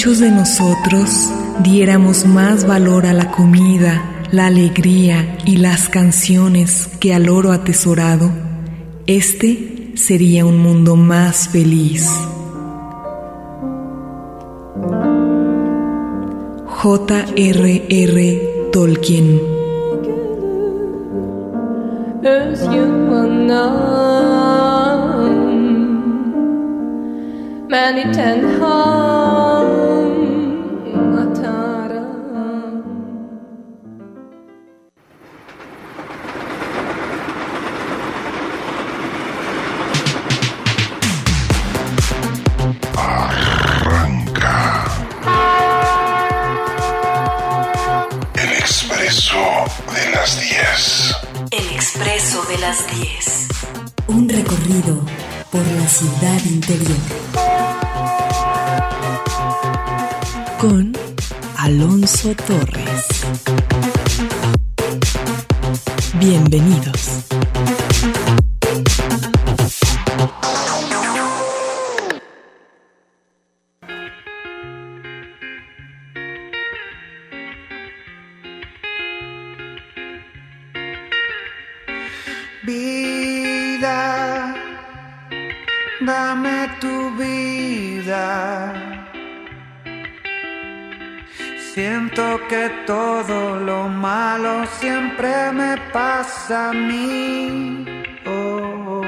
muchos de nosotros diéramos más valor a la comida, la alegría y las canciones que al oro atesorado, este sería un mundo más feliz. J.R.R. Tolkien Torres. Que todo lo malo siempre me pasa a mí. Oh,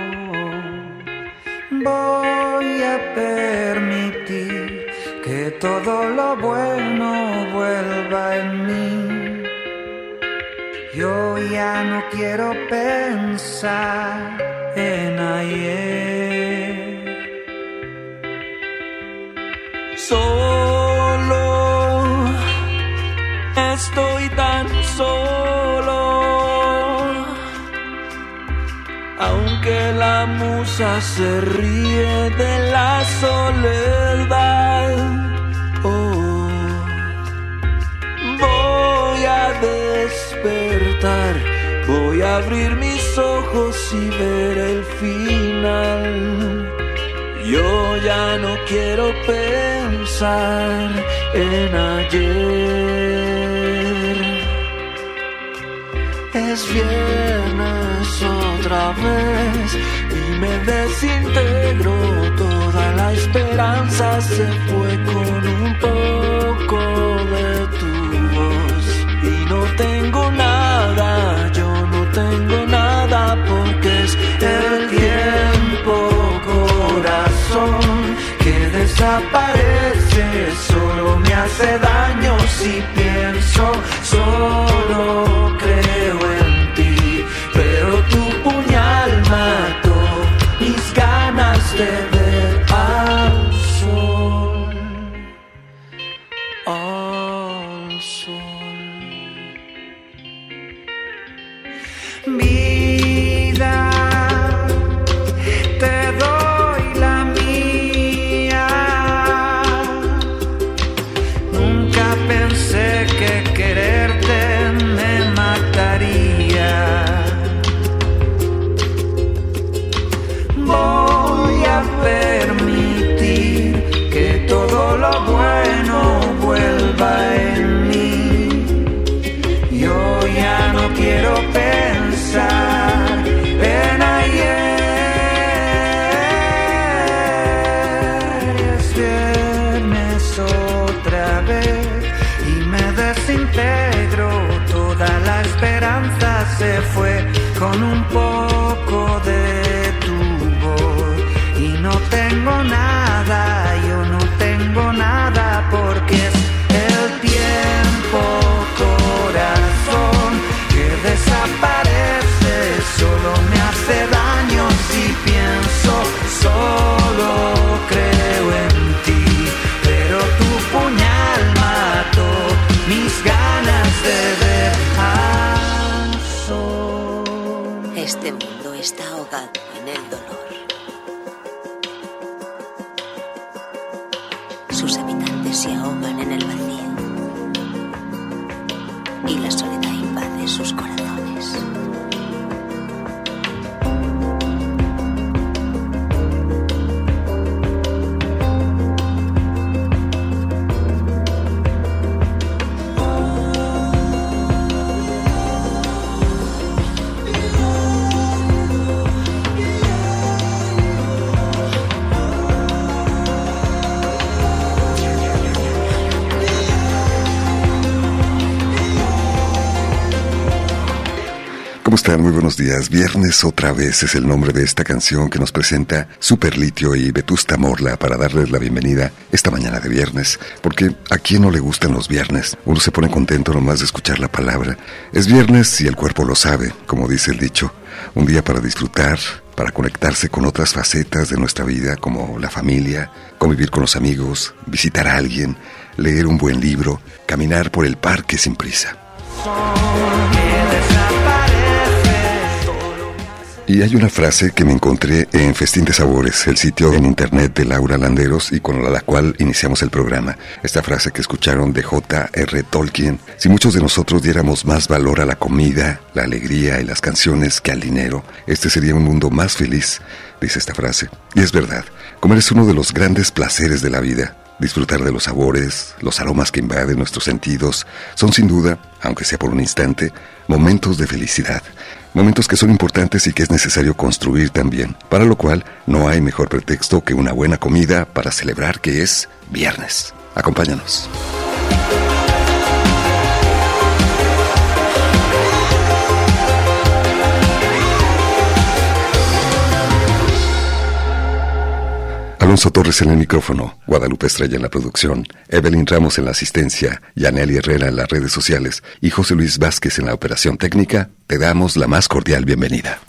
voy a permitir que todo lo bueno vuelva en mí. Yo ya no quiero pensar en ayer. Musa se ríe de la soledad, oh, voy a despertar, voy a abrir mis ojos y ver el final. Yo ya no quiero pensar en ayer. es viernes otra vez me desintegro. Toda la esperanza se fue con un poco de tu voz. Y no tengo nada, yo no tengo nada porque es el tiempo, corazón, que desaparece. Solo me hace daño si pienso, solo creo en Yeah. Están? Muy buenos días. Viernes otra vez es el nombre de esta canción que nos presenta Superlitio y Vetusta Morla para darles la bienvenida esta mañana de viernes. Porque a quién no le gustan los viernes? Uno se pone contento nomás de escuchar la palabra. Es viernes y el cuerpo lo sabe, como dice el dicho. Un día para disfrutar, para conectarse con otras facetas de nuestra vida como la familia, convivir con los amigos, visitar a alguien, leer un buen libro, caminar por el parque sin prisa. Y hay una frase que me encontré en Festín de Sabores, el sitio en internet de Laura Landeros y con la cual iniciamos el programa. Esta frase que escucharon de J.R. Tolkien, si muchos de nosotros diéramos más valor a la comida, la alegría y las canciones que al dinero, este sería un mundo más feliz, dice esta frase. Y es verdad, comer es uno de los grandes placeres de la vida. Disfrutar de los sabores, los aromas que invaden nuestros sentidos, son sin duda, aunque sea por un instante, momentos de felicidad. Momentos que son importantes y que es necesario construir también, para lo cual no hay mejor pretexto que una buena comida para celebrar que es viernes. Acompáñanos. Alonso Torres en el micrófono, Guadalupe Estrella en la producción, Evelyn Ramos en la asistencia, Yaneli Herrera en las redes sociales y José Luis Vázquez en la operación técnica, te damos la más cordial bienvenida.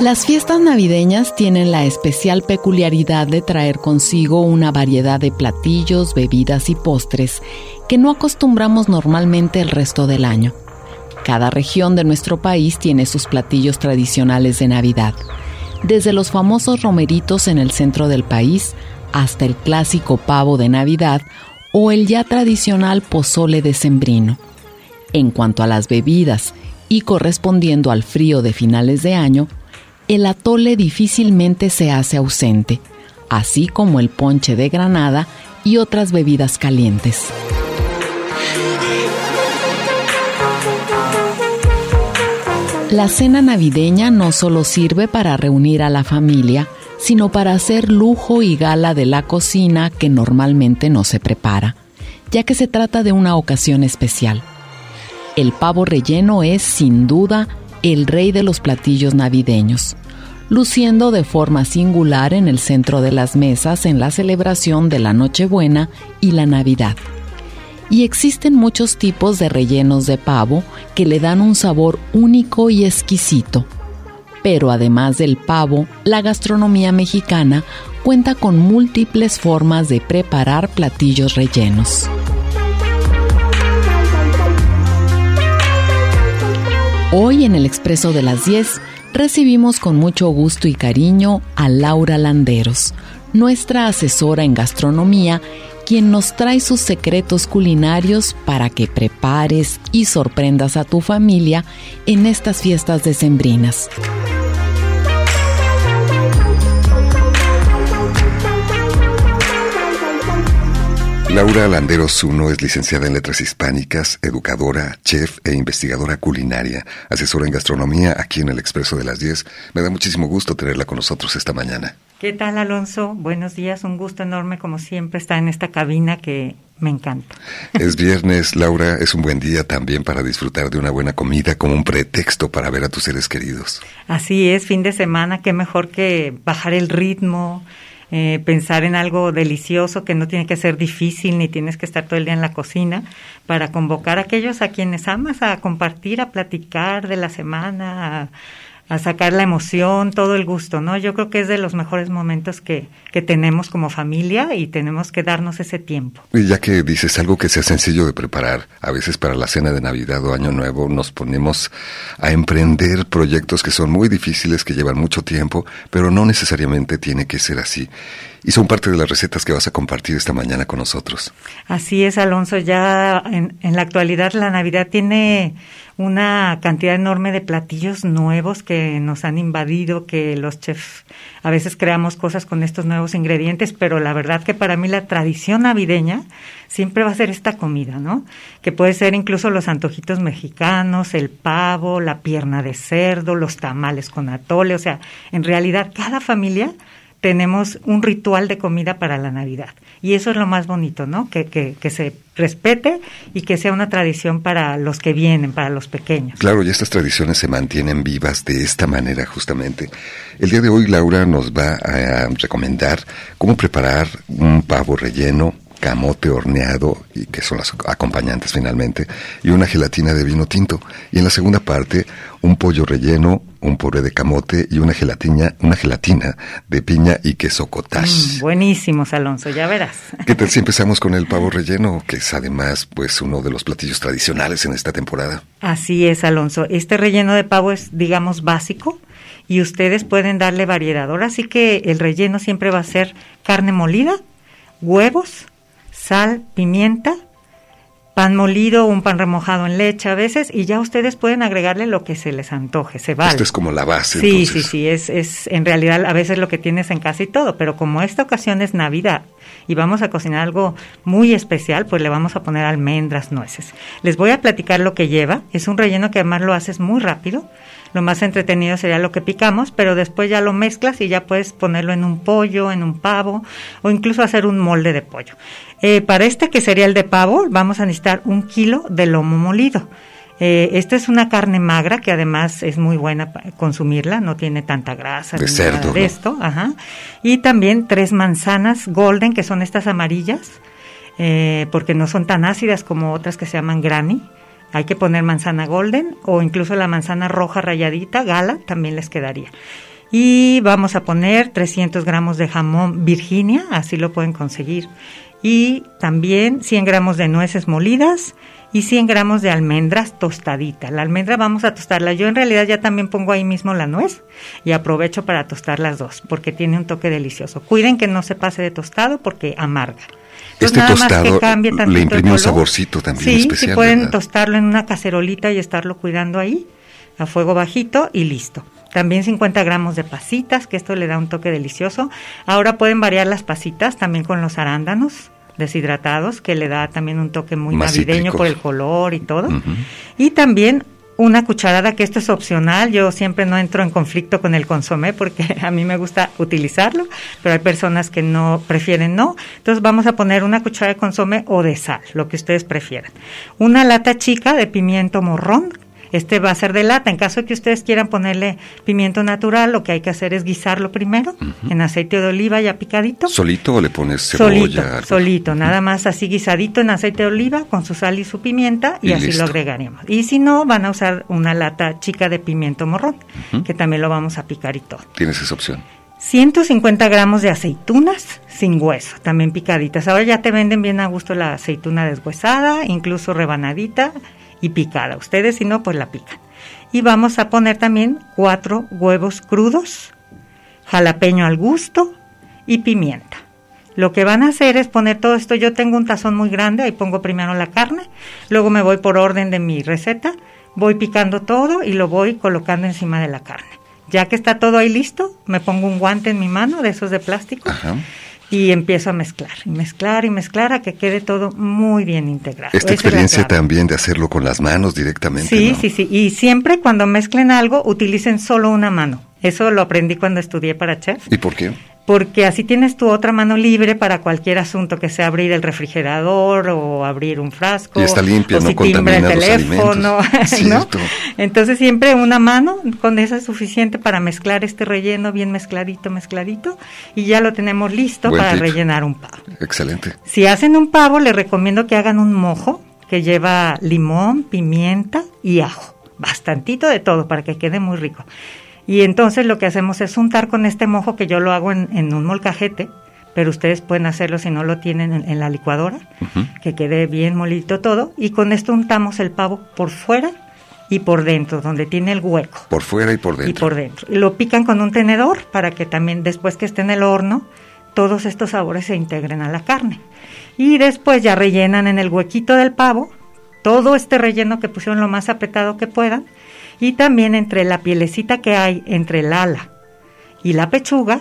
Las fiestas navideñas tienen la especial peculiaridad de traer consigo una variedad de platillos, bebidas y postres que no acostumbramos normalmente el resto del año. Cada región de nuestro país tiene sus platillos tradicionales de Navidad, desde los famosos romeritos en el centro del país hasta el clásico pavo de Navidad o el ya tradicional pozole de sembrino. En cuanto a las bebidas y correspondiendo al frío de finales de año, el atole difícilmente se hace ausente, así como el ponche de granada y otras bebidas calientes. La cena navideña no solo sirve para reunir a la familia, sino para hacer lujo y gala de la cocina que normalmente no se prepara, ya que se trata de una ocasión especial. El pavo relleno es, sin duda, el rey de los platillos navideños, luciendo de forma singular en el centro de las mesas en la celebración de la Nochebuena y la Navidad. Y existen muchos tipos de rellenos de pavo que le dan un sabor único y exquisito. Pero además del pavo, la gastronomía mexicana cuenta con múltiples formas de preparar platillos rellenos. Hoy en el Expreso de las 10 recibimos con mucho gusto y cariño a Laura Landeros, nuestra asesora en gastronomía, quien nos trae sus secretos culinarios para que prepares y sorprendas a tu familia en estas fiestas decembrinas. Laura Landeros Zuno es licenciada en Letras Hispánicas, educadora, chef e investigadora culinaria, asesora en gastronomía aquí en el Expreso de las 10. Me da muchísimo gusto tenerla con nosotros esta mañana. ¿Qué tal, Alonso? Buenos días, un gusto enorme como siempre estar en esta cabina que me encanta. Es viernes, Laura, es un buen día también para disfrutar de una buena comida como un pretexto para ver a tus seres queridos. Así es, fin de semana, qué mejor que bajar el ritmo, eh, pensar en algo delicioso que no tiene que ser difícil ni tienes que estar todo el día en la cocina para convocar a aquellos a quienes amas a compartir, a platicar de la semana, a, a sacar la emoción, todo el gusto, ¿no? Yo creo que es de los mejores momentos que, que tenemos como familia y tenemos que darnos ese tiempo. Y ya que dices algo que sea sencillo de preparar, a veces para la cena de Navidad o Año Nuevo nos ponemos a emprender proyectos que son muy difíciles, que llevan mucho tiempo, pero no necesariamente tiene que ser así. Y son parte de las recetas que vas a compartir esta mañana con nosotros. Así es, Alonso. Ya en, en la actualidad la Navidad tiene una cantidad enorme de platillos nuevos que nos han invadido, que los chefs a veces creamos cosas con estos nuevos ingredientes, pero la verdad que para mí la tradición navideña siempre va a ser esta comida, ¿no? Que puede ser incluso los antojitos mexicanos, el pavo, la pierna de cerdo, los tamales con atole, o sea, en realidad cada familia tenemos un ritual de comida para la Navidad. Y eso es lo más bonito, ¿no? Que, que, que, se respete y que sea una tradición para los que vienen, para los pequeños. Claro, y estas tradiciones se mantienen vivas de esta manera justamente. El día de hoy Laura nos va a recomendar cómo preparar un pavo relleno camote horneado, y que son las acompañantes finalmente, y una gelatina de vino tinto. Y en la segunda parte, un pollo relleno, un puré de camote y una gelatina, una gelatina de piña y queso cottage. Mm, buenísimos, Alonso, ya verás. ¿Qué tal si empezamos con el pavo relleno, que es además pues uno de los platillos tradicionales en esta temporada? Así es, Alonso. Este relleno de pavo es, digamos, básico y ustedes pueden darle variedad. Ahora sí que el relleno siempre va a ser carne molida, huevos, sal, pimienta, pan molido, un pan remojado en leche a veces, y ya ustedes pueden agregarle lo que se les antoje, se vale. Esto es como la base. Sí, entonces. sí, sí, es, es en realidad a veces lo que tienes en casa y todo, pero como esta ocasión es Navidad y vamos a cocinar algo muy especial, pues le vamos a poner almendras, nueces. Les voy a platicar lo que lleva, es un relleno que además lo haces muy rápido, lo más entretenido sería lo que picamos, pero después ya lo mezclas y ya puedes ponerlo en un pollo, en un pavo o incluso hacer un molde de pollo. Eh, para este que sería el de pavo, vamos a necesitar un kilo de lomo molido. Eh, esta es una carne magra que además es muy buena para consumirla, no tiene tanta grasa De ni cerdo, nada de ¿no? esto. Ajá. Y también tres manzanas golden, que son estas amarillas, eh, porque no son tan ácidas como otras que se llaman granny. Hay que poner manzana golden o incluso la manzana roja rayadita, gala, también les quedaría. Y vamos a poner 300 gramos de jamón Virginia, así lo pueden conseguir. Y también 100 gramos de nueces molidas y 100 gramos de almendras tostaditas. La almendra vamos a tostarla. Yo en realidad ya también pongo ahí mismo la nuez y aprovecho para tostar las dos porque tiene un toque delicioso. Cuiden que no se pase de tostado porque amarga. Entonces, Este tostado le imprime un saborcito también sí, especial, Sí, pueden ¿verdad? tostarlo en una cacerolita y estarlo cuidando ahí a fuego bajito y listo. También 50 gramos de pasitas, que esto le da un toque delicioso. Ahora pueden variar las pasitas también con los arándanos deshidratados, que le da también un toque muy Más navideño cítricos. por el color y todo. Y también una cucharada, que esto es opcional, yo siempre no entro en conflicto con el consomé porque a mí me gusta utilizarlo, pero hay personas que no prefieren no. Entonces vamos a poner una cucharada de consomé o de sal, lo que ustedes prefieran. Una lata chica de pimiento morrón, este va a ser de lata. En caso de que ustedes quieran ponerle pimiento natural, lo que hay que hacer es guisarlo primero en aceite de oliva ya picadito. ¿Solito o le pones cebolla? Solito, algo? solito, nada más así guisadito en aceite de oliva con su sal y su pimienta y, Y así listo. lo agregaríamos. Y si no, van a usar una lata chica de pimiento morrón, que también lo vamos a picar y todo. Tienes esa opción. 150 gramos de aceitunas sin hueso, también picaditas. Ahora ya te venden bien a gusto la aceituna deshuesada, incluso rebanadita y picada. Ustedes si no, pues la pican. Y vamos a poner también cuatro huevos crudos, jalapeño al gusto y pimienta. Lo que van a hacer es poner todo esto. Yo tengo un tazón muy grande, ahí pongo primero la carne, luego me voy por orden de mi receta, voy picando todo y lo voy colocando encima de la carne. Ya que está todo ahí listo, me pongo un guante en mi mano de esos de plástico Ajá. Y empiezo a mezclar, y mezclar y mezclar a que quede todo muy bien integrado. Esta Esa experiencia también de hacerlo con las manos directamente. Sí, ¿no? sí, sí. Y siempre cuando mezclen algo, utilicen solo una mano. Eso lo aprendí cuando estudié para chef. ¿Y por qué? Porque así tienes tu otra mano libre para cualquier asunto que sea abrir el refrigerador o abrir un frasco. Y está limpia, o no si el contamina los teléfono. ¿no? Entonces siempre una mano con esa es suficiente para mezclar este relleno bien mezcladito, mezcladito y ya lo tenemos listo Buen para tip. rellenar un pavo. Excelente. Si hacen un pavo, les recomiendo que hagan un mojo que lleva limón, pimienta y ajo. Bastantito de todo para que quede muy rico. Y entonces lo que hacemos es untar con este mojo que yo lo hago en, en un molcajete, pero ustedes pueden hacerlo si no lo tienen en, en la licuadora, que quede bien molito todo. Y con esto untamos el pavo por fuera y por dentro, donde tiene el hueco Por fuera y por dentro. y por dentro. Lo pican con un tenedor para que también después que esté en el horno todos estos sabores se integren a la carne. Y después ya rellenan en el huequito del pavo todo este relleno que pusieron lo más apretado que puedan y también entre la pielecita que hay entre el ala y la pechuga,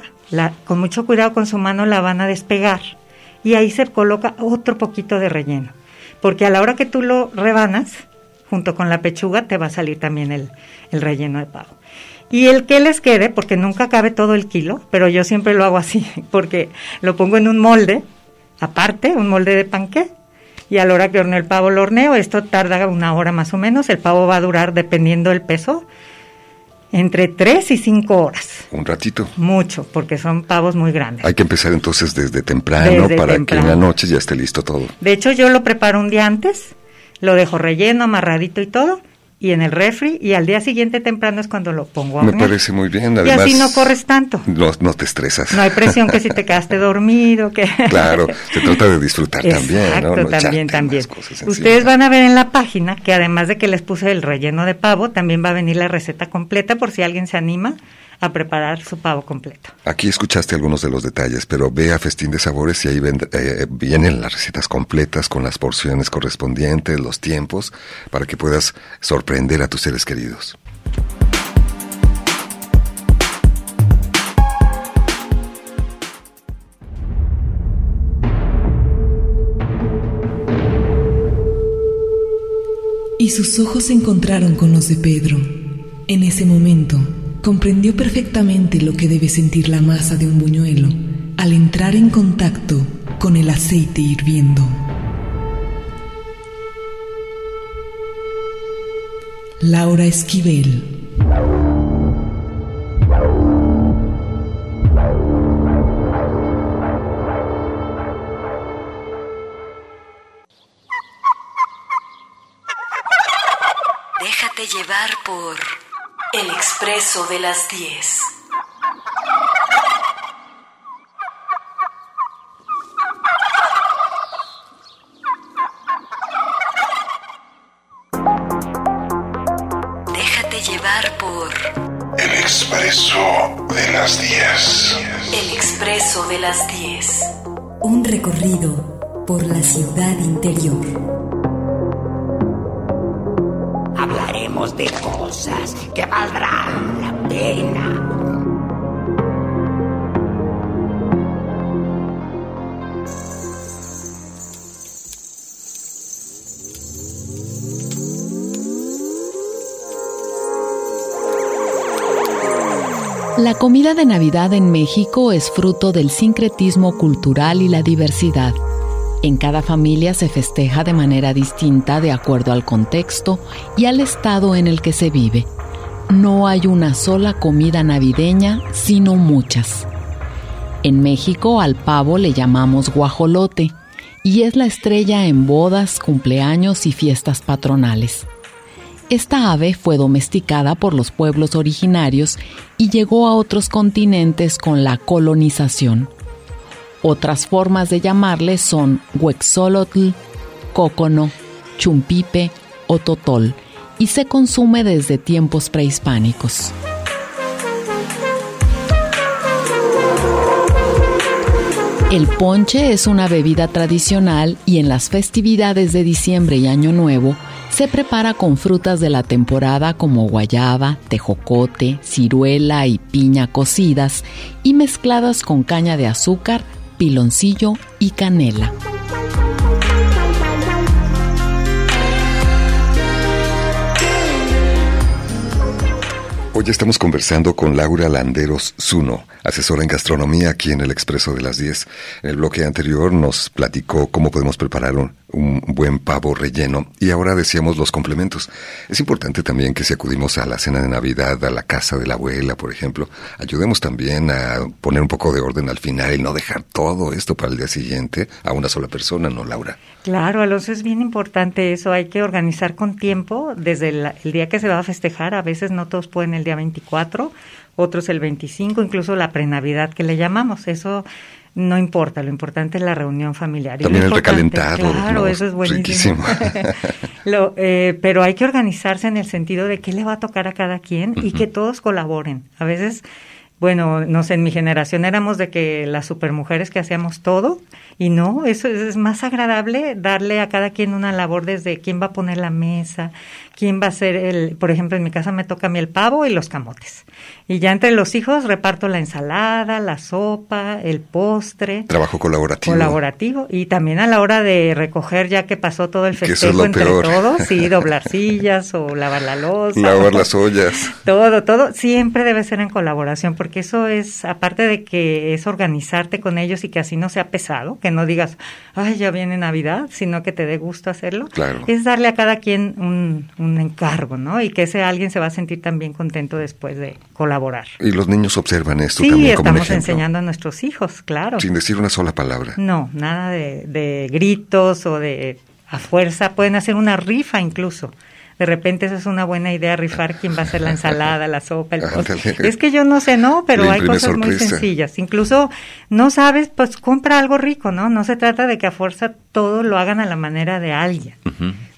con mucho cuidado con su mano la van a despegar y ahí se coloca otro poquito de relleno, porque a la hora que tú lo rebanas, junto con la pechuga te va a salir también el, el relleno de pavo. Y el que les quede, porque nunca cabe todo el kilo, pero yo siempre lo hago así, porque lo pongo en un molde, aparte, un molde de panqué, y a la hora que horneo el pavo lo horneo, esto tarda una hora más o menos, el pavo va a durar, dependiendo del peso, entre 3 y 5 horas. Un ratito. Mucho, porque son pavos muy grandes. Hay que empezar entonces desde temprano Desde para temprano. que en la noche ya esté listo todo. De hecho, yo lo preparo un día antes, lo dejo relleno, amarradito y todo, y en el refri, y al día siguiente temprano es cuando lo pongo a Me hornear. parece muy bien. Y Además, así no corres tanto. No, no te estresas. No hay presión que si te quedaste dormido, que... Claro, se trata de disfrutar también, ¿no? Exacto, No también, echarte también. encima. Ustedes van a ver en la página que además de que les puse el relleno de pavo, también va a venir la receta completa por si alguien se anima a preparar su pavo completo. Aquí escuchaste algunos de los detalles, pero ve a Festín de Sabores y ahí ven- eh, vienen las recetas completas con las porciones correspondientes, los tiempos, para que puedas sorprender a tus seres queridos. Y sus ojos se encontraron con los de Pedro. En ese momento, comprendió perfectamente lo que debe sentir la masa de un buñuelo al entrar en contacto con el aceite hirviendo. Laura Esquivel. De las 10. Déjate llevar por El expreso de las 10. El Expreso de las 10. Un recorrido por la ciudad interior. De cosas que valdrán la pena. La comida de Navidad en México es fruto del sincretismo cultural y la diversidad. En cada familia se festeja de manera distinta de acuerdo al contexto y al estado en el que se vive. No hay una sola comida navideña, sino muchas. En México al pavo le llamamos guajolote y es la estrella en bodas, cumpleaños y fiestas patronales. Esta ave fue domesticada por los pueblos originarios y llegó a otros continentes con la colonización. Otras formas de llamarle son huexolotl, cócono, chumpipe o totol y se consume desde tiempos prehispánicos. El ponche es una bebida tradicional y en las festividades de diciembre y Año Nuevo se prepara con frutas de la temporada como guayaba, tejocote, ciruela y piña cocidas y mezcladas con caña de azúcar, piloncillo y canela. Hoy estamos conversando con Laura Landeros Zuno, asesora en gastronomía aquí en el Expreso de las 10. En el bloque anterior nos platicó cómo podemos preparar un, buen pavo relleno y ahora decíamos los complementos. Es importante también que si acudimos a la cena de Navidad, a la casa de la abuela, por ejemplo, ayudemos también a poner un poco de orden al final y no dejar todo esto para el día siguiente a una sola persona, ¿no, Laura? Claro, Alonso, es bien importante eso. Hay que organizar con tiempo desde el, el día que se va a festejar. A veces no todos pueden el día 24, otros el 25, incluso la prenavidad que le llamamos. Eso no importa, lo importante es la reunión familiar. También el recalentado, Claro, ¿no? eso es buenísimo. Lo, eh, pero hay que organizarse en el sentido de qué le va a tocar a cada quien y que todos colaboren. A veces bueno, no sé, en mi generación éramos de que las supermujeres que hacíamos todo y no, eso es, más agradable darle a cada quien una labor desde quién va a poner la mesa, quién va a ser el, por ejemplo, en mi casa me toca a mí el pavo y los camotes. Y ya entre los hijos reparto la ensalada, la sopa, el postre. Trabajo colaborativo. Colaborativo. Y también a la hora de recoger, ya que pasó todo el es festejo entre peor. todos, sí, doblar sillas o lavar la loza. Lavar las ollas. Todo, todo siempre debe ser en colaboración, porque eso es, aparte de que es organizarte con ellos y que así no sea pesado, que no digas, ay, ya viene Navidad, sino que te dé gusto hacerlo, Claro. es darle a cada quien un, un encargo, ¿no? Y que ese alguien se va a sentir también contento después de colaborar. Y los niños observan esto Sí, también como estamos enseñando a nuestros hijos, claro. Sin decir una sola palabra. No, nada de, de gritos o de a fuerza. Pueden hacer una rifa incluso. De repente eso es una buena idea, rifar quién va a hacer la ensalada, la sopa, el postre. Es que yo no sé, no, pero hay cosas muy sencillas. Incluso no sabes, pues compra algo rico, ¿no? No se trata de que a fuerza todo lo hagan a la manera de alguien.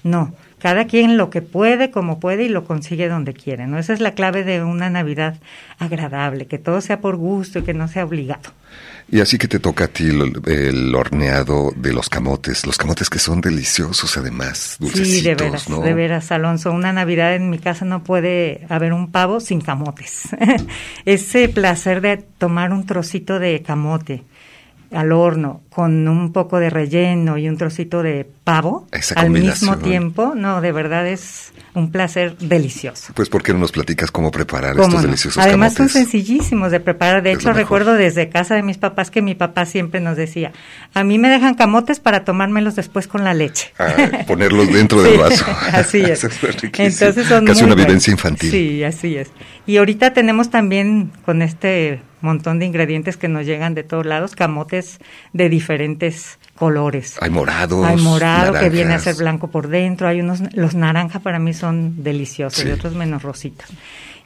No, cada quien lo que puede, como puede y lo consigue donde quiere, ¿no? Esa es la clave de una Navidad agradable, que todo sea por gusto y que no sea obligado. Y así que te toca a ti el, el horneado de los camotes, los camotes que son deliciosos además, dulcecitos, Sí, de veras, ¿no? de veras, Alonso. Una Navidad en mi casa no puede haber un pavo sin camotes. Ese placer de tomar un trocito de camote al horno con un poco de relleno y un trocito de pavo Esa al mismo tiempo, no, de verdad es un placer delicioso. Pues ¿por qué no nos platicas cómo preparar ¿Cómo estos no? deliciosos Además camotes? son sencillísimos de preparar. De Es hecho, recuerdo desde casa de mis papás que mi papá siempre nos decía, a mí me dejan camotes para tomármelos después con la leche. Ah, ponerlos dentro del vaso. así es. Eso es riquísimo. Entonces son Casi muy una buenos. vivencia infantil. Sí, así es. Y ahorita tenemos también con este montón de ingredientes que nos llegan de todos lados, camotes de diferentes colores. Hay morados, Hay morado que viene a ser blanco por dentro, hay unos, los naranja para mí son deliciosos Sí. y otros menos rositas.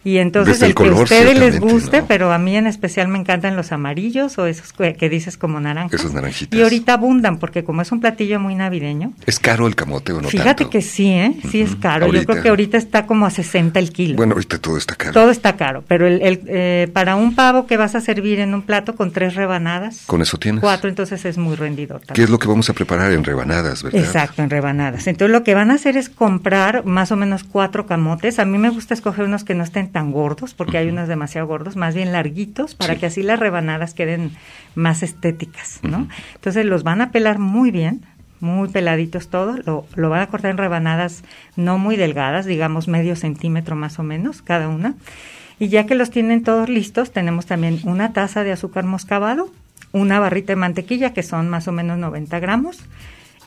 Y entonces el, el que a ustedes les guste, ¿no? pero a mí en especial me encantan los amarillos o esos que, que dices como naranjas. Esos naranjitas. Y ahorita abundan porque como es un platillo muy navideño, ¿Es caro el camote o no Fíjate tanto? que sí, ¿eh? Sí es caro. Yo creo que ahorita está como a 60 el kilo. Bueno, ahorita todo está caro. Todo está caro, pero el, el, eh, para un pavo que vas a servir en un plato con tres rebanadas, Con eso tienes. cuatro, entonces es muy rendidor. ¿Qué también. es lo que vamos a preparar en rebanadas, verdad? Exacto, en rebanadas. Entonces lo que van a hacer es comprar más o menos cuatro camotes. A mí me gusta escoger unos que no estén tan gordos, porque hay unos demasiado gordos, más bien larguitos, para Sí. que así las rebanadas queden más estéticas, ¿no? Entonces los van a pelar muy bien, muy peladitos todos, lo, lo van a cortar en rebanadas no muy delgadas, digamos medio centímetro más o menos cada una. Y ya que los tienen todos listos, tenemos también una taza de azúcar moscabado, una barrita de mantequilla, que son más o menos 90 gramos,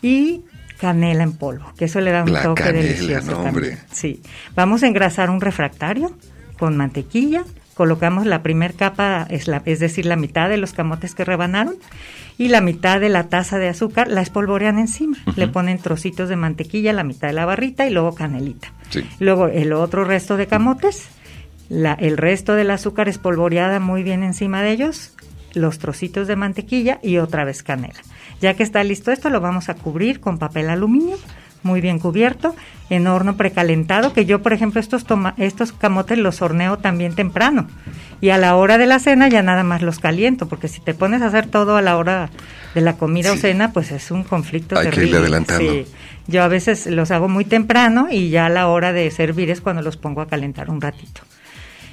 y canela en polvo, que eso le da un La toque canela, delicioso no, también. Sí. Vamos a engrasar un refractario con mantequilla, colocamos la primer capa, es, la, es decir, la mitad de los camotes que rebanaron, y la mitad de la taza de azúcar la espolvorean encima. Le ponen trocitos de mantequilla, la mitad de la barrita y luego canelita. Sí. Luego el otro resto de camotes, la, el resto del azúcar espolvoreada muy bien encima de ellos, los trocitos de mantequilla y otra vez canela. Ya que está listo esto, lo vamos a cubrir con papel aluminio, muy bien cubierto, en horno precalentado, que yo, por ejemplo, estos, toma estos camotes los horneo también temprano. Y a la hora de la cena ya nada más los caliento, porque si te pones a hacer todo a la hora de la comida o cena, pues es un conflicto Hay que terrible. irle adelantando. Sí. Yo a veces los hago muy temprano y ya a la hora de servir es cuando los pongo a calentar un ratito.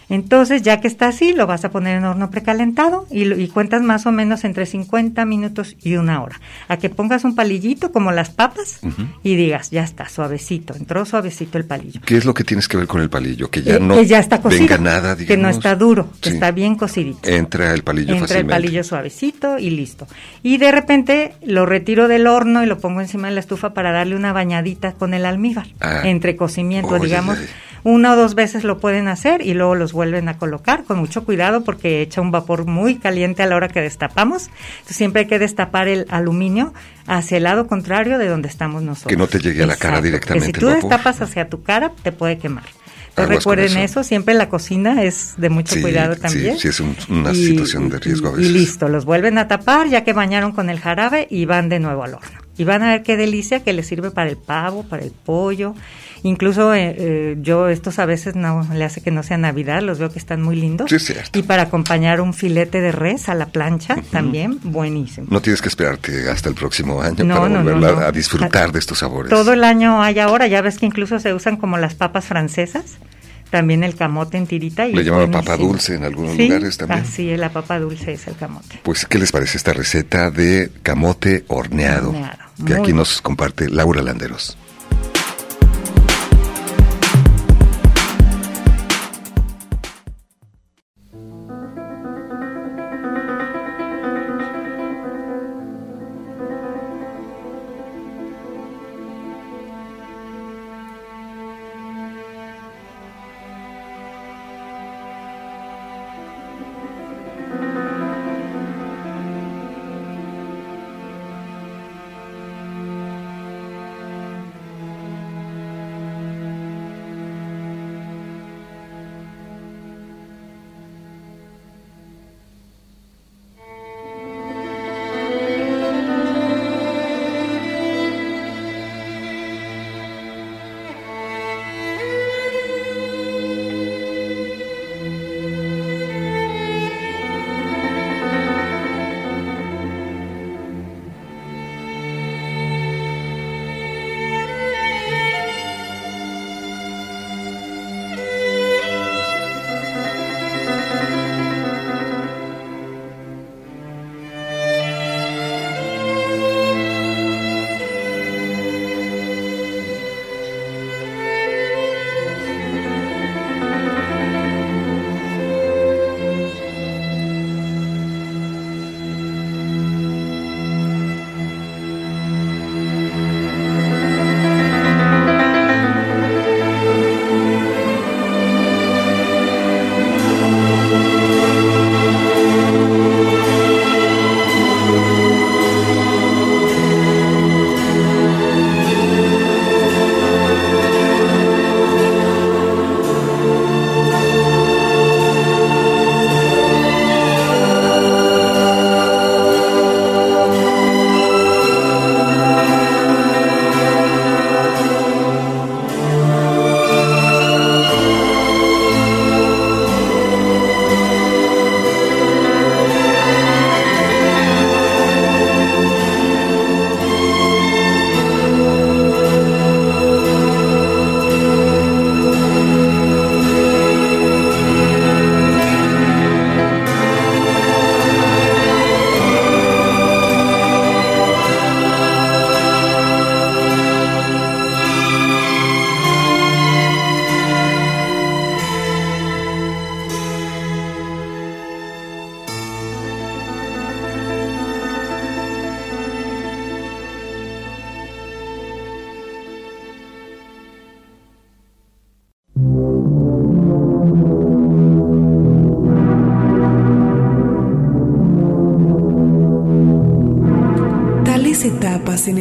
Entonces, ya que está así, lo vas a poner en horno precalentado y, y cuentas más o menos entre 50 minutos y una hora. A que pongas un palillito como las papas y digas, ya está, suavecito, entró suavecito el palillo. ¿Qué es lo que tienes que ver con el palillo? Que ya Eh, no que ya está cocido, venga nada, digamos. que no está duro, que Sí. está bien cocidito. Entra el palillo Entra el palillo suavecito y listo. Y de repente lo retiro del horno y lo pongo encima de la estufa para darle una bañadita con el almíbar. Ah. Entre cocimiento, digamos. Una o dos veces lo pueden hacer y luego los vuelven a colocar con mucho cuidado porque echa un vapor muy caliente a la hora que destapamos. Entonces siempre hay que destapar el aluminio hacia el lado contrario de donde estamos nosotros. Que no te llegue a la cara directamente Que si tú el vapor. destapas hacia tu cara, te puede quemar. Entonces recuerden eso. eso. siempre la cocina es de mucho Sí, cuidado sí, también. sí, es un- una situación de riesgo a y veces. listo, los vuelven a tapar ya que bañaron con el jarabe y van de nuevo al horno. Y van a ver qué delicia que les sirve para el pavo, para el pollo. Incluso eh, eh, yo estos a veces no le hace que no sea Navidad, los veo que están muy lindos. Sí, cierto. Y para acompañar un filete de res a la plancha, también buenísimo. No tienes que esperarte hasta el próximo año No, para no, a disfrutar de estos sabores. Todo el año hay ahora, ya ves que incluso se usan como las papas francesas, también el camote en tirita. Y Le es llaman papa dulce en algunos Sí, lugares también. Así, la papa dulce es el camote. Pues, ¿qué les parece esta receta de camote horneado? Horneado, Que aquí nos comparte Laura Landeros.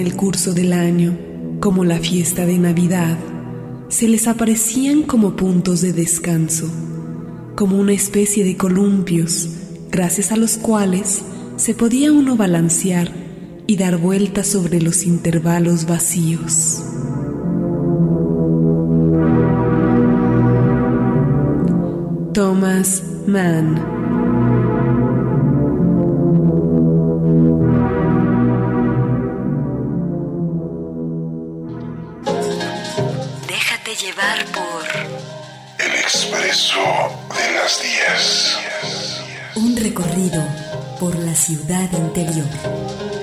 El curso del año, como la fiesta de Navidad, se les aparecían como puntos de descanso, como una especie de columpios, gracias a los cuales se podía uno balancear y dar vueltas sobre los intervalos vacíos. Thomas Mann por la ciudad interior.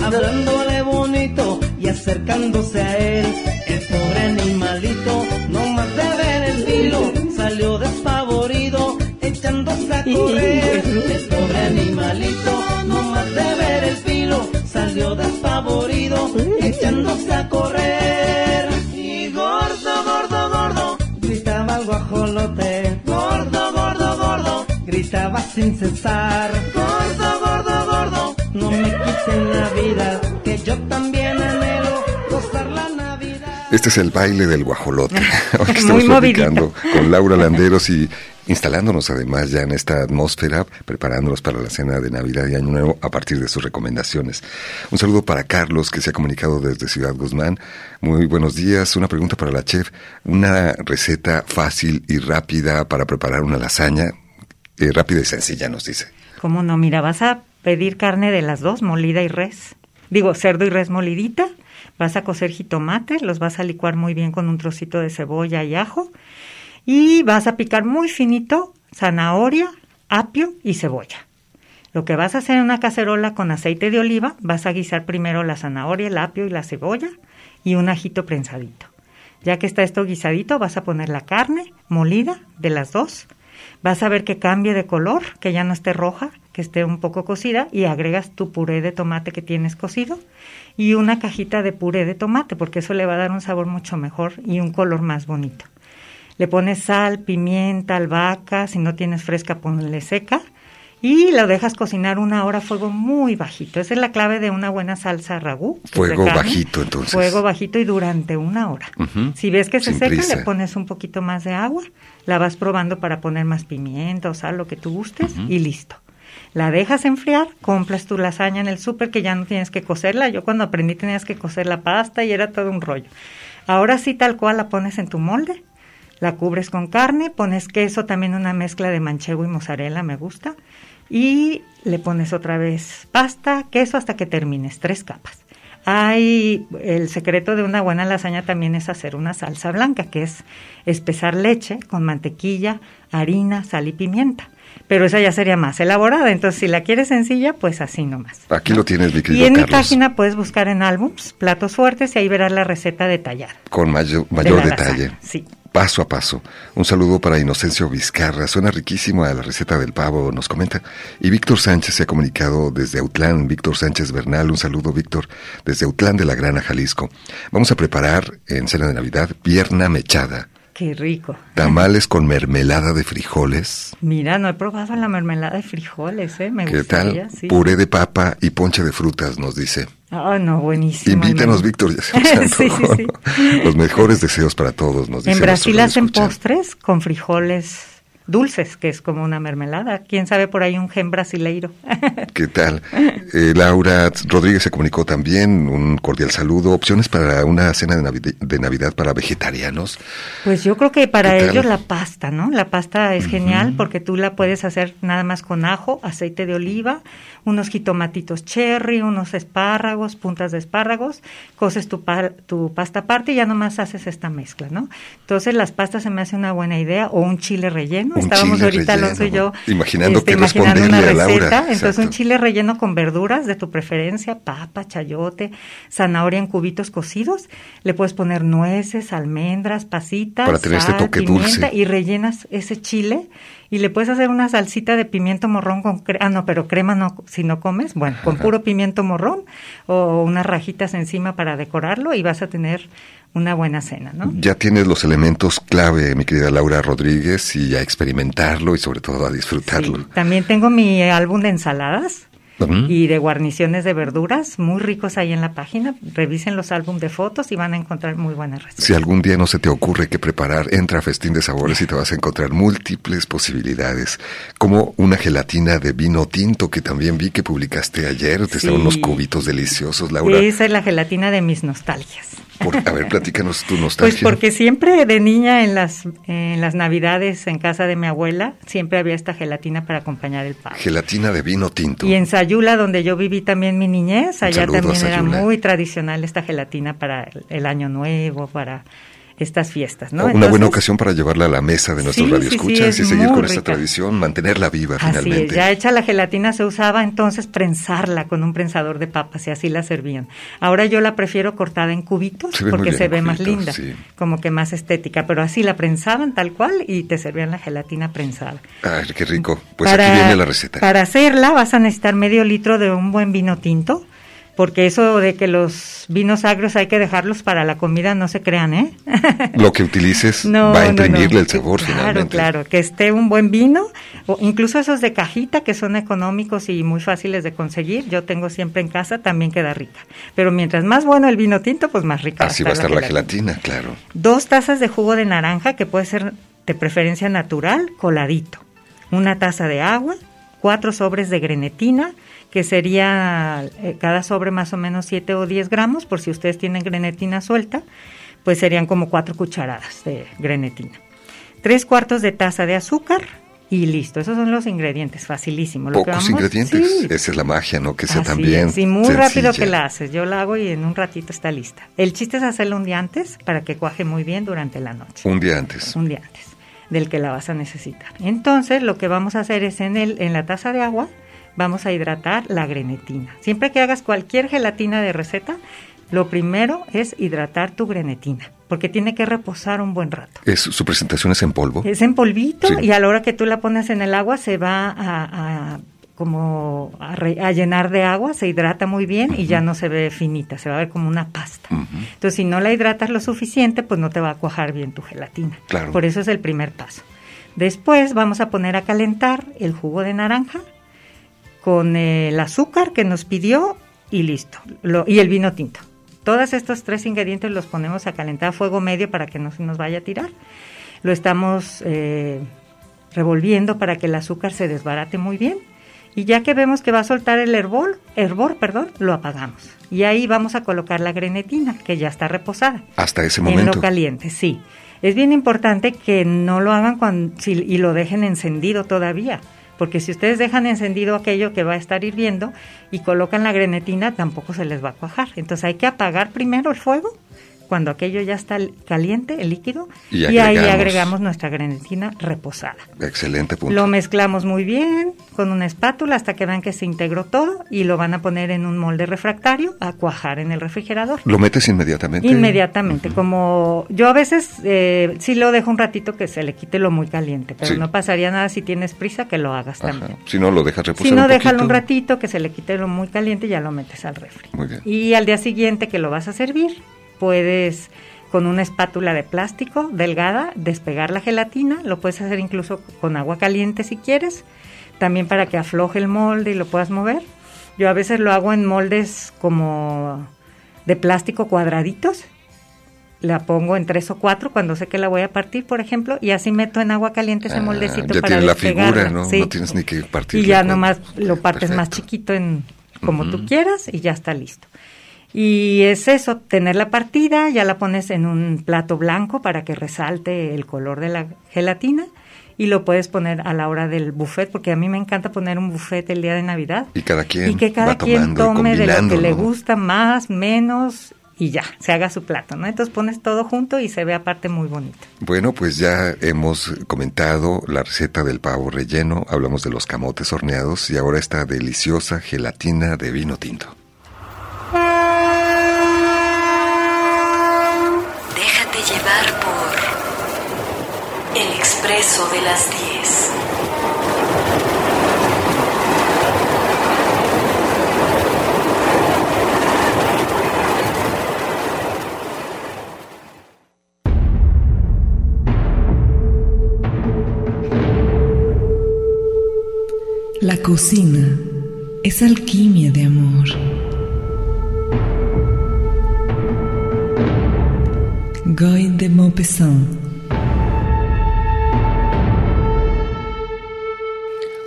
Hablándole bonito y acercándose a él. El pobre animalito, no más de ver el filo, salió despavorido, echándose a correr. El pobre animalito, no más de ver el filo, salió despavorido, echándose a correr. Y gordo, gordo, gordo, gritaba el guajolote. Gordo, gordo, gordo, gritaba sin cesar. Este es el baile del guajolote. Que estamos platicando con Laura Landeros y instalándonos además ya en esta atmósfera, preparándonos para la cena de Navidad y Año Nuevo a partir de sus recomendaciones. Un saludo para Carlos, que se ha comunicado desde Ciudad Guzmán. Muy buenos días. Una pregunta para la chef. Una receta fácil y rápida para preparar una lasaña. Eh, rápida y sencilla, nos dice. ¿Cómo no? Mira, vas a pedir carne de las dos, molida y res. Digo, cerdo y res molidita. Vas a cocer jitomates, los vas a licuar muy bien con un trocito de cebolla y ajo. Y vas a picar muy finito zanahoria, apio y cebolla. Lo que vas a hacer en una cacerola con aceite de oliva, vas a guisar primero la zanahoria, el apio y la cebolla y un ajito prensadito. Ya que está esto guisadito, vas a poner la carne molida de las dos. Vas a ver que cambie de color, que ya no esté roja, que esté un poco cocida y agregas tu puré de tomate que tienes cocido y una cajita de puré de tomate, porque eso le va a dar un sabor mucho mejor y un color más bonito. Le pones sal, pimienta, albahaca, si no tienes fresca, ponle seca y lo dejas cocinar una hora a fuego muy bajito. Esa es la clave de una buena salsa ragú. Fuego carne. bajito, entonces. Fuego bajito y durante una hora. Si ves que se Sin seca, prisa. le pones un poquito más de agua, la vas probando para poner más pimienta o sal, lo que tú gustes, y listo. La dejas enfriar, compras tu lasaña en el súper que ya no tienes que cocerla. Yo cuando aprendí tenías que cocer la pasta y era todo un rollo. Ahora sí, tal cual la pones en tu molde, la cubres con carne, pones queso, también una mezcla de manchego y mozzarella, me gusta, y le pones otra vez pasta, queso hasta que termines, tres capas. Hay el secreto de una buena lasaña también es hacer una salsa blanca, que es espesar leche con mantequilla, harina, sal y pimienta. Pero esa ya sería más elaborada, entonces si la quieres sencilla, pues así nomás. Aquí lo tienes, mi Y en mi página puedes buscar en álbums, platos fuertes, y ahí verás la receta detallada. Con mayor la detalle. Sí. Paso a paso. Un saludo para Inocencio Vizcarra. Suena riquísimo a la receta del pavo, nos comenta. Y Víctor Sánchez se ha comunicado desde Autlán. Víctor Sánchez Bernal. Un saludo, Víctor, desde Autlán de la Grana, Jalisco. Vamos a preparar en cena de Navidad pierna mechada. Qué rico. Tamales con mermelada de frijoles. Mira, no he probado la mermelada de frijoles, ¿eh? Me ¿Qué gustaría, tal? sí. Puré de papa y ponche de frutas, nos dice. Ah, no, buenísimo. Invítanos, Me- Víctor. ya se nos Sí, sí, antojó. sí. Los mejores deseos para todos, nos dice. En Brasil hacen postres con frijoles dulces, que es como una mermelada. ¿Quién sabe por ahí un gen brasileiro? ¿Qué tal? Eh, Laura Rodríguez se comunicó también, un cordial saludo. Opciones para una cena de, Navi- de Navidad para vegetarianos. Pues yo creo que para ellos la pasta, ¿no? La pasta es genial porque tú la puedes hacer nada más con ajo, aceite de oliva, unos jitomatitos cherry, unos espárragos, puntas de espárragos, coces tu, pa- tu pasta aparte y ya nomás haces esta mezcla, ¿no? Entonces las pastas se me hace una buena idea o un chile relleno. Estábamos ahorita relleno. Alonso y yo Imaginando este, qué imaginando una receta. Laura. Entonces Exacto. un chile relleno con verduras de tu preferencia, papa, chayote, zanahoria en cubitos cocidos. Le puedes poner nueces, almendras, pasitas, Para tener este sal, toque pimienta, dulce. y rellenas ese chile y le puedes hacer una salsita de pimiento morrón con cre- ah no, pero crema no si no comes, bueno, con puro pimiento morrón o unas rajitas encima para decorarlo y vas a tener una buena cena, ¿no? Ya tienes los elementos clave, mi querida Laura Rodríguez, y a experimentarlo y sobre todo a disfrutarlo. Sí. También tengo mi álbum de ensaladas y de guarniciones de verduras, muy ricos ahí en la página. Revisen los álbumes de fotos y van a encontrar muy buenas recetas. Si algún día no se te ocurre qué preparar, entra a Festín de Sabores y te vas a encontrar múltiples posibilidades, como una gelatina de vino tinto que también vi que publicaste ayer, te Sí. unos cubitos deliciosos, Laura. Esa es la gelatina de mis nostalgias. Por- a ver, platícanos tu Pues nostalgia. porque siempre de niña en las en las navidades en casa de mi abuela siempre había esta gelatina para acompañar el pavo. Gelatina de vino tinto. Y en Sayula, donde yo viví también mi niñez, allá también era muy tradicional esta gelatina para el año nuevo, para estas fiestas, ¿no? Una buena ocasión para llevarla a la mesa de nuestros Sí, radioescuchas sí, y seguir con esta tradición, mantenerla viva Así finalmente. es, ya hecha la gelatina se usaba entonces prensarla con un prensador de papas y así la servían. Ahora yo la prefiero cortada en cubitos Se porque bien se ve más linda, como que más estética, pero así la prensaban tal cual y te servían la gelatina prensada. Ay, qué rico. Pues aquí viene la receta. Para hacerla vas a necesitar medio litro de un buen vino tinto. Porque eso de que los vinos agrios hay que dejarlos para la comida, no se crean, ¿eh? Lo que utilices No, va a no, no. imprimirle el sabor Claro, finalmente. claro, que esté un buen vino, o incluso esos de cajita que son económicos y muy fáciles de conseguir, yo tengo siempre en casa, también queda rica. Pero mientras más bueno el vino tinto, pues más rica Así va a estar la gelatina, claro. Dos tazas de jugo de naranja, que puede ser de preferencia natural, coladito. Una taza de agua, cuatro sobres de grenetina, que sería eh, cada sobre más o menos 7 o 10 gramos, por si ustedes tienen grenetina suelta, pues serían como cuatro cucharadas de grenetina. Tres cuartos de taza de azúcar y listo. Esos son los ingredientes, facilísimo. Lo que Pocos vamos- ingredientes. Sí. Esa es la magia, ¿no? Que sea Así también. es, y muy rápido que la haces. Yo la hago y en un ratito está lista. El chiste es hacerla un día antes para que cuaje muy bien durante la noche. Un día antes. Un día antes del que la vas a necesitar. Entonces, lo que vamos a hacer es en el en la taza de agua vamos a hidratar la grenetina. Siempre que hagas cualquier gelatina de receta, lo primero es hidratar tu grenetina, porque tiene que reposar un buen rato. Es, su presentación es en polvo. Es en polvito Sí. y a la hora que tú la pones en el agua se va a, a- como a, re- a llenar de agua, se hidrata muy bien y ya no se ve finita, se va a ver como una pasta. Entonces, si no la hidratas lo suficiente, pues no te va a cuajar bien tu gelatina. Claro. Por eso es el primer paso. Después vamos a poner a calentar el jugo de naranja con el azúcar que nos pidió y listo. Lo- y el vino tinto. Todos estos tres ingredientes los ponemos a calentar a fuego medio para que no se nos vaya a tirar. Lo estamos eh, revolviendo para que el azúcar se desbarate muy bien. Y ya que vemos que va a soltar el hervor, hervor perdón, lo apagamos. Y ahí vamos a colocar la grenetina, que ya está reposada. Hasta ese En momento. lo caliente, sí. Es bien importante que no lo hagan cuando, si- y lo dejen encendido todavía. Porque si ustedes dejan encendido aquello que va a estar hirviendo y colocan la grenetina, tampoco se les va a cuajar. Entonces hay que apagar primero el fuego cuando aquello ya está caliente, el líquido, Y y, ahí agregamos. nuestra grenetina reposada. Excelente punto. Lo mezclamos muy bien con una espátula hasta que vean que se integró todo y lo van a poner en un molde refractario a cuajar en el refrigerador. ¿Lo metes inmediatamente? Inmediatamente, como yo a veces eh, sí lo dejo un ratito que se le quite lo muy caliente, pero Sí. no pasaría nada si tienes prisa que lo hagas Ajá. también. Si no, lo dejas reposar Si no, un déjalo un ratito que se le quite lo muy caliente y ya lo metes al refri. Muy bien. Y al día siguiente que lo vas a servir, puedes con una espátula de plástico delgada despegar la gelatina, lo puedes hacer incluso con agua caliente si quieres, también para que afloje el molde y lo puedas mover. Yo a veces lo hago en moldes como de plástico cuadraditos, la pongo en tres o cuatro cuando sé que la voy a partir, por ejemplo, y así meto en agua caliente ese Ah, moldecito ya para tiene la figura. ¿no? Sí. No tienes ni que partir. Y ya nomás lo partes más chiquito en como Ujú. tú quieras y ya está listo. Y es eso, tener la partida, ya la pones en un plato blanco para que resalte el color de la gelatina y lo puedes poner a la hora del buffet, porque a mí me encanta poner un buffet el día de Navidad. Y cada quien y que cada va quien tome de lo que le gusta más, menos y ya, se haga su plato, ¿no? Entonces pones todo junto y se ve aparte muy bonito. Bueno, pues ya hemos comentado la receta del pavo relleno, hablamos de los camotes horneados y ahora esta deliciosa gelatina de vino tinto. Déjate llevar por De las 10. La cocina es alquimia de amor. Guy de Maupassant.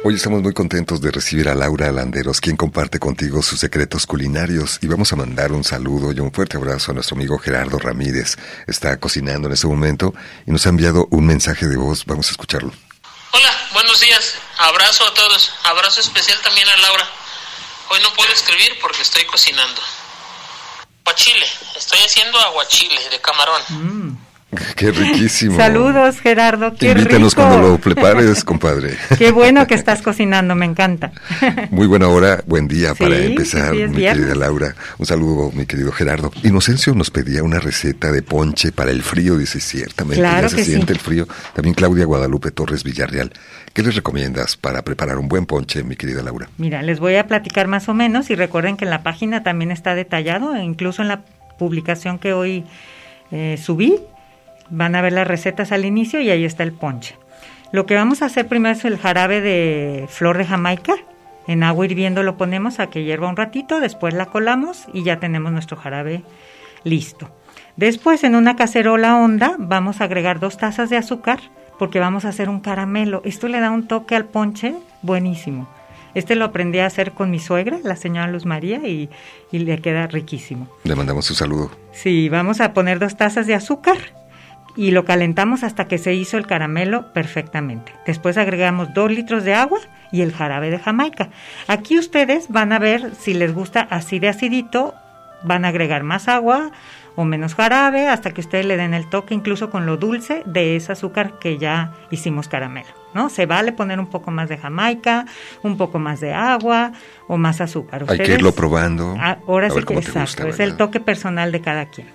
Hoy estamos muy contentos de recibir a Laura Landeros, quien comparte contigo sus secretos culinarios y vamos a mandar un saludo y un fuerte abrazo a nuestro amigo Gerardo Ramírez. Está cocinando en este momento y nos ha enviado un mensaje de voz. Vamos a escucharlo. Hola, buenos días. Abrazo a todos. Abrazo especial también a Laura. Hoy no puedo escribir porque estoy cocinando. Aguachile. Estoy haciendo aguachile de camarón. Qué riquísimo. Saludos, Gerardo. Qué Invítanos rico. cuando lo prepares, compadre. Qué bueno que estás cocinando, me encanta. Muy buena hora, buen día para Sí, empezar, sí, mi viernes. querida Laura. Un saludo, mi querido Gerardo. Inocencio nos pedía una receta de ponche para el frío, dice ciertamente. Claro ya se que sí. siente el frío. También Claudia Guadalupe Torres Villarreal. ¿Qué les recomiendas para preparar un buen ponche, mi querida Laura? Mira, les voy a platicar más o menos y recuerden que en la página también está detallado, e incluso en la publicación que hoy eh, subí, van a ver las recetas al inicio y ahí está el ponche. Lo que vamos a hacer primero es el jarabe de flor de Jamaica. En agua hirviendo lo ponemos a que hierva un ratito, después la colamos y ya tenemos nuestro jarabe listo. Después en una cacerola honda vamos a agregar dos tazas de azúcar porque vamos a hacer un caramelo. Esto le da un toque al ponche buenísimo. Este lo aprendí a hacer con mi suegra, la señora Luz María, y, y le queda riquísimo. Le mandamos un saludo. Sí, vamos a poner dos tazas de azúcar y lo calentamos hasta que se hizo el caramelo perfectamente. Después agregamos dos litros de agua y el jarabe de Jamaica. Aquí ustedes van a ver si les gusta así de acidito, van a agregar más agua o menos jarabe hasta que ustedes le den el toque incluso con lo dulce de ese azúcar que ya hicimos caramelo. ¿no? Se vale poner un poco más de Jamaica, un poco más de agua o más azúcar. Hay que irlo probando. Ah, Ahora sí que exacto, gusta, es el toque personal de cada quien.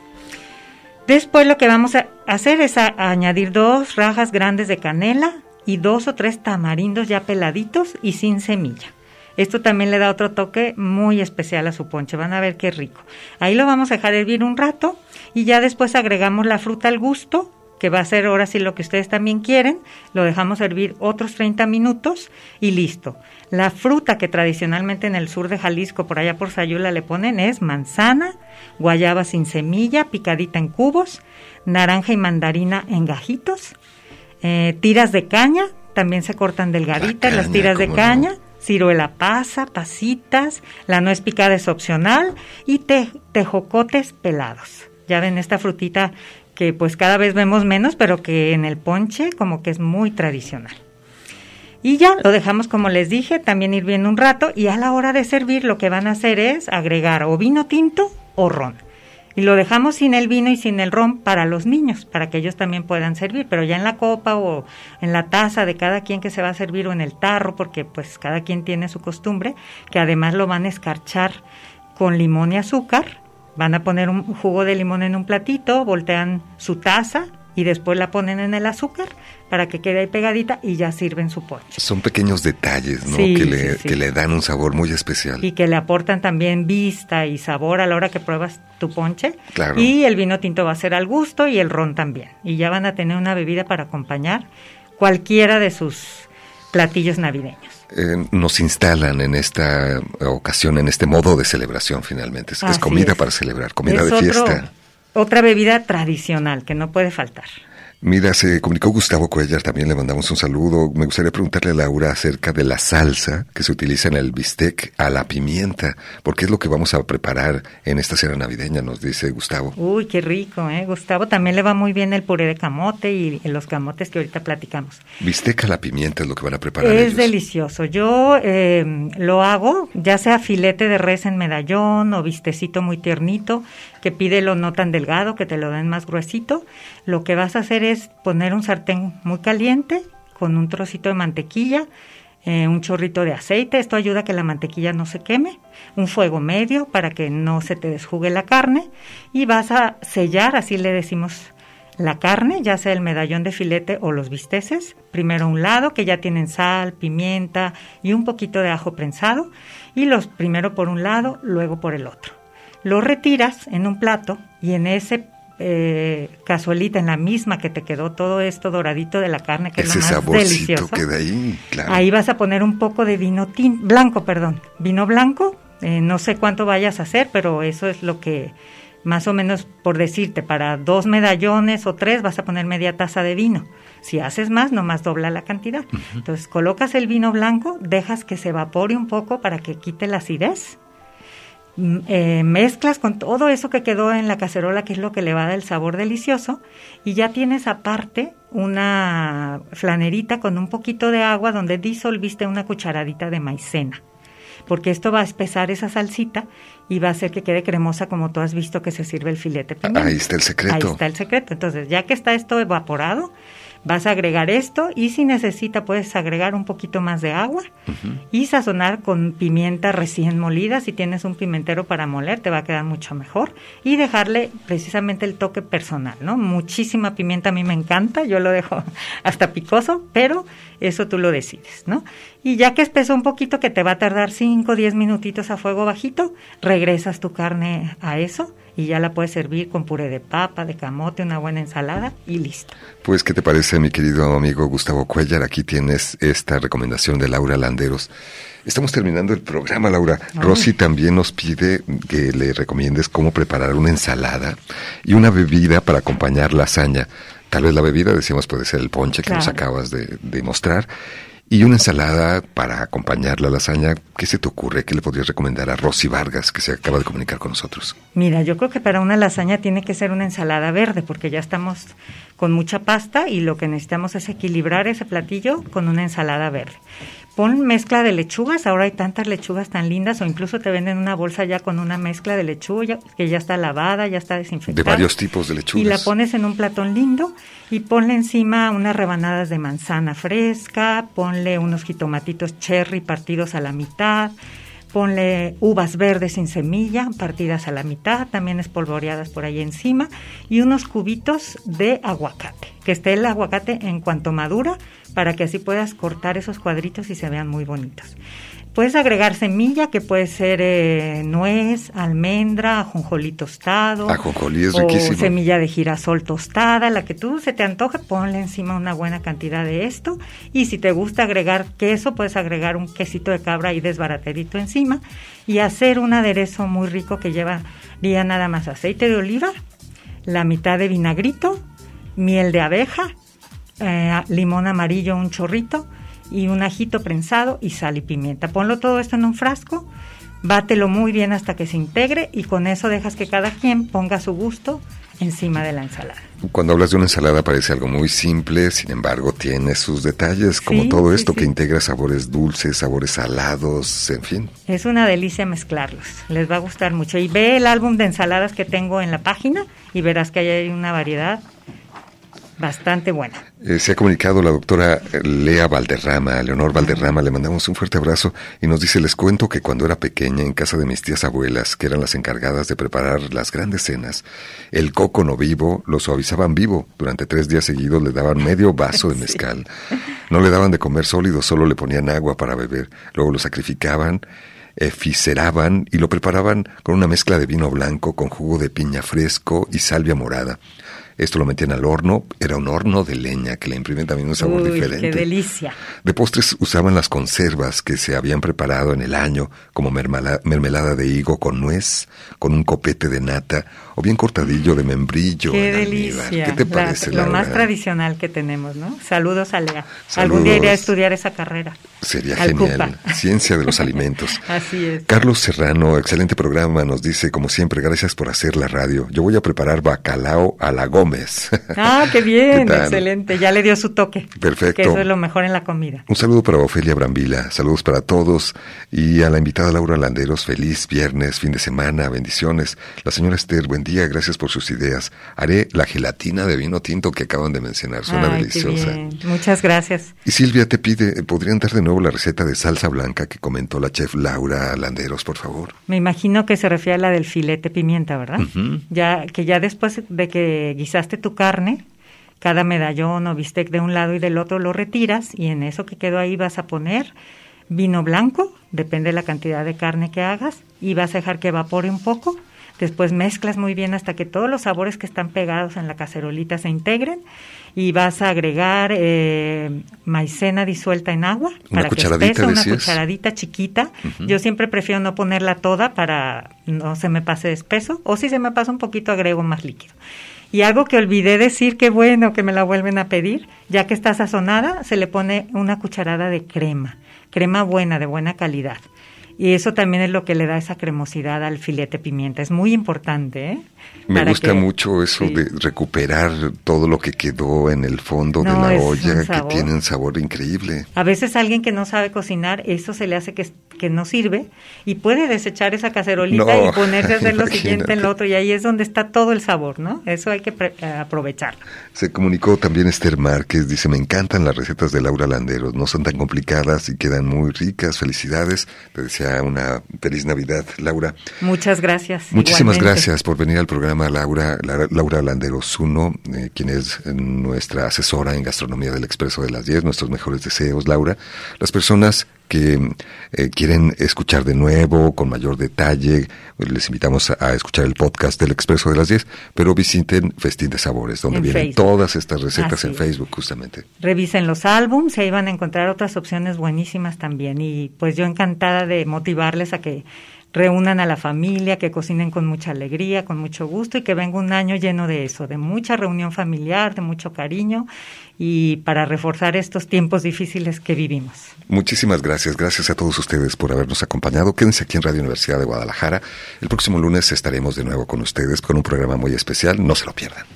Después lo que vamos a hacer es añadir dos rajas grandes de canela y dos o tres tamarindos ya peladitos y sin semilla. Esto también le da otro toque muy especial a su ponche. Van a ver qué rico. Ahí lo vamos a dejar hervir un rato y ya después agregamos la fruta al gusto, que va a ser ahora sí lo que ustedes también quieren. Lo dejamos hervir otros 30 minutos y listo. La fruta que tradicionalmente en el sur de Jalisco, por allá por Sayula, le ponen es manzana, guayaba sin semilla, picadita en cubos, naranja y mandarina en gajitos, eh, tiras de caña, también se cortan delgaditas las tiras de no. caña, ciruela pasa, pasitas, la nuez picada es opcional y te- tejocotes pelados. Ya ven esta frutita que pues cada vez vemos menos, pero que en el ponche como que es muy tradicional. Y ya lo dejamos como les dije, también hirviendo un rato y a la hora de servir lo que van a hacer es agregar o vino tinto o ron. Y lo dejamos sin el vino y sin el ron para los niños, para que ellos también puedan servir, pero ya en la copa o en la taza de cada quien que se va a servir o en el tarro, porque pues cada quien tiene su costumbre, que además lo van a escarchar con limón y azúcar, van a poner un jugo de limón en un platito, voltean su taza y después la ponen en el azúcar para que quede ahí pegadita y ya sirven su ponche. Son pequeños detalles, ¿no? Sí, que, le, sí, sí. que le dan un sabor muy especial. y que le aportan también vista y sabor a la hora que pruebas tu ponche. Claro. Y el vino tinto va a ser al gusto y el ron también. Y ya van a tener una bebida para acompañar cualquiera de sus platillos navideños. Eh, nos instalan en esta ocasión, en este modo de celebración finalmente. Es, comida es. para celebrar, comida Es de otro- fiesta. Otra bebida tradicional que no puede faltar. Mira, se comunicó Gustavo Cuellar, también le mandamos un saludo. Me gustaría preguntarle a Laura acerca de la salsa que se utiliza en el bistec a la pimienta, porque es lo que vamos a preparar en esta cena navideña, nos dice Gustavo. Uy, qué rico, ¿eh? Gustavo también le va muy bien el puré de camote y, los camotes que ahorita platicamos. Bistec a la pimienta es lo que van a preparar Es ellos. delicioso. Yo eh, lo hago, ya sea filete de res en medallón o vistecito muy tiernito, que pídelo no tan delgado, que te lo den más gruesito. Lo que vas a hacer es poner un sartén muy caliente con un trocito de mantequilla, eh, un chorrito de aceite. Esto ayuda a que la mantequilla no se queme. Un fuego medio para que no se te desjugue la carne. Y vas a sellar, así le decimos la carne, ya sea el medallón de filete o los bisteces, primero un lado que ya tienen sal, pimienta y un poquito de ajo prensado, y los primero por un lado, luego por el otro. Lo retiras en un plato y en ese eh, cazuelita, en la misma que te quedó todo esto doradito de la carne, que Ese es lo más delicioso. queda ahí, claro. Ahí vas a poner un poco de vino tin blanco, perdón, vino blanco. eh, no sé cuánto vayas a hacer, pero eso es lo que más o menos por decirte, para dos medallones o tres vas a poner media taza de vino. Si haces más, nomás dobla la cantidad. Entonces colocas el vino blanco, dejas que se evapore un poco para que quite la acidez. Mm, eh, mezclas con todo eso que quedó en la cacerola, que es lo que le va a dar el sabor delicioso, y ya tienes aparte una flanerita con un poquito de agua donde disolviste una cucharadita de maicena. porque esto va a espesar esa salsita y va a hacer que quede cremosa como tú has visto que se sirve el filete. Ahí está el secreto. Ahí está el secreto. Entonces, ya que está esto evaporado, Vas a agregar esto y si necesita puedes agregar un poquito más de agua y sazonar con pimienta recién molida. Si tienes un pimentero para moler te va a quedar mucho mejor y dejarle precisamente el toque personal, ¿no? Muchísima pimienta a mí me encanta, yo lo dejo hasta picoso, pero eso tú lo decides, ¿no? Y ya que espesó un poquito que te va a tardar 5 o 10 minutitos a fuego bajito, regresas tu carne a eso y ya la puedes servir con puré de papa, de camote, una buena ensalada y listo. Pues, ¿qué te parece, mi querido amigo Gustavo Cuellar? Aquí tienes esta recomendación de Laura Landeros. Estamos terminando el programa, Laura. Rosy también nos pide que le recomiendes cómo preparar una ensalada y una bebida para acompañar la hazaña. Tal vez la bebida, decíamos, puede ser el ponche que nos acabas de, de mostrar y una ensalada para acompañar la lasaña. ¿Qué se te ocurre? ¿Qué le podrías recomendar a Rosy Vargas, que se acaba de comunicar con nosotros? Mira, yo creo que para una lasaña tiene que ser una ensalada verde, porque ya estamos con mucha pasta y lo que necesitamos es equilibrar ese platillo con una ensalada verde. Pon mezcla de lechugas, ahora hay tantas lechugas tan lindas o incluso te venden una bolsa ya con una mezcla de lechuga que ya está lavada, ya está desinfectada. De varios tipos de lechugas. Y la pones en un platón lindo y ponle encima unas rebanadas de manzana fresca, ponle unos jitomatitos cherry partidos a la mitad, ponle uvas verdes sin semilla partidas a la mitad, también espolvoreadas por ahí encima, y unos cubitos de aguacate, que esté el aguacate en cuanto madura, para que así puedas cortar esos cuadritos y se vean muy bonitos. Puedes agregar semilla, que puede ser eh, nuez, almendra, ajonjolí tostado. Ajonjolí es o riquísimo. semilla de girasol tostada, la que tú se te antoje, ponle encima una buena cantidad de esto. Y si te gusta agregar queso, puedes agregar un quesito de cabra y desbaraterito encima. Y hacer un aderezo muy rico que lleva día nada más aceite de oliva, la mitad de vinagrito, miel de abeja, eh, limón amarillo, un chorrito y un ajito prensado y sal y pimienta. Ponlo todo esto en un frasco, bátelo muy bien hasta que se integre y con eso dejas que cada quien ponga su gusto encima de la ensalada. Cuando hablas de una ensalada parece algo muy simple, sin embargo tiene sus detalles, como Sí, todo sí, esto que integra sabores dulces, sabores salados, en fin. Es una delicia mezclarlos, les va a gustar mucho. Y ve el álbum de ensaladas que tengo en la página y verás que hay una variedad bastante buena. Eh, se ha comunicado la doctora Lea Valderrama, Leonor Valderrama, le mandamos un fuerte abrazo y nos dice, les cuento que cuando era pequeña en casa de mis tías abuelas, que eran las encargadas de preparar las grandes cenas, el coco no vivo lo suavizaban vivo, durante tres días seguidos le daban medio vaso de mezcal, no le daban de comer sólido, solo le ponían agua para beber, luego lo sacrificaban, efiseraban y lo preparaban con una mezcla de vino blanco con jugo de piña fresco y salvia morada. Esto lo metían al horno, era un horno de leña que le imprime también un sabor Uy, diferente. qué delicia. De postres usaban las conservas que se habían preparado en el año, como mermelada de higo con nuez, con un copete de nata, o bien cortadillo de membrillo. Qué delicia. ¿Qué te La- parece, lo Laura? más tradicional que tenemos, ¿no? Saludos a Lea. Saludos. Algún día iré a estudiar esa carrera. Sería Al genial. Cupa. Ciencia de los alimentos. Así es. Carlos Serrano, excelente programa, nos dice, como siempre, gracias por hacer la radio. Yo voy a preparar bacalao a la Gómez. Ah, qué bien, excelente. Ya le dio su toque. Perfecto. Que eso es lo mejor en la comida. Un saludo para Ofelia Brambila, saludos para todos y a la invitada Laura Landeros, feliz viernes, fin de semana, bendiciones. La señora Esther, buen día, gracias por sus ideas. Haré la gelatina de vino tinto que acaban de mencionar, suena Ay, deliciosa. Muchas gracias. Y Silvia te pide, ¿podrían dar de nuevo la receta de salsa blanca que comentó la chef Laura Landeros, por favor? Me imagino que se refiere a la del filete pimienta, ¿verdad? Ya que ya después de que guisaste tu carne, cada medallón o bistec de un lado y del otro lo retiras y en eso que quedó ahí vas a poner vino blanco, depende de la cantidad de carne que hagas, y vas a dejar que evapore un poco. Después mezclas muy bien hasta que todos los sabores que están pegados en la cacerolita se integren y vas a agregar eh, maicena disuelta en agua Una para que cucharadita, espese, una decías. cucharadita chiquita. Yo siempre prefiero no ponerla toda para no se me pase de espeso o si se me pasa un poquito agrego más líquido. Y algo que olvidé decir, que bueno que me la vuelven a pedir, ya que está sazonada, se le pone una cucharada de crema, crema buena, de buena calidad. Y eso también es lo que le da esa cremosidad al filete pimienta. Es muy importante, ¿eh? Me gusta que- mucho eso sí. de recuperar todo lo que quedó en el fondo No, de la olla, que sabor. tiene un sabor increíble. A veces alguien que no sabe cocinar, eso se le hace que, que no sirve y puede desechar esa cacerolita y ponerse a hacer lo siguiente en lo otro y ahí es donde está todo el sabor, ¿no? Eso hay que eh, aprovecharlo. Se comunicó también Esther Márquez, dice, me encantan las recetas de Laura Landeros, no son tan complicadas y quedan muy ricas, felicidades. Te desea una feliz Navidad, Laura. Muchas gracias. Muchísimas gracias por venir al programa, Laura, Laura Landeros uno, eh, quien es nuestra asesora en gastronomía del Expreso de las 10, nuestros mejores deseos, Laura. Las personas que eh, quieren escuchar de nuevo, con mayor detalle, les invitamos a, escuchar el podcast del Expreso de las 10, pero visiten Festín de Sabores, donde vienen todas estas recetas en Facebook justamente. Revisen los álbums y ahí van a encontrar otras opciones buenísimas también. Y pues yo encantada de motivarles a que reúnan a la familia, que cocinen con mucha alegría, con mucho gusto y que venga un año lleno de eso, de mucha reunión familiar, de mucho cariño y para reforzar estos tiempos difíciles que vivimos. Muchísimas gracias, gracias a todos ustedes por habernos acompañado. Quédense aquí en Radio Universidad de Guadalajara. El próximo lunes estaremos de nuevo con ustedes con un programa muy especial, no se lo pierdan.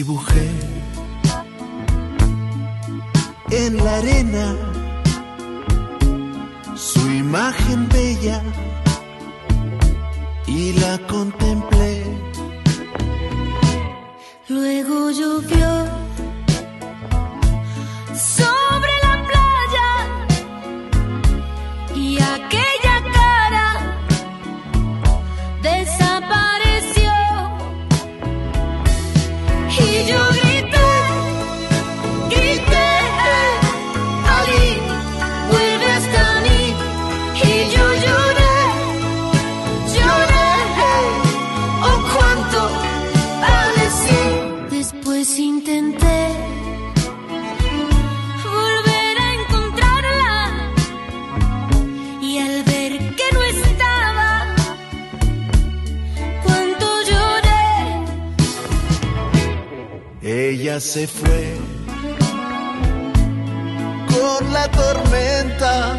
Dibujé en la arena su imagen bella y la contemplé. Luego llovió Se fue con la tormenta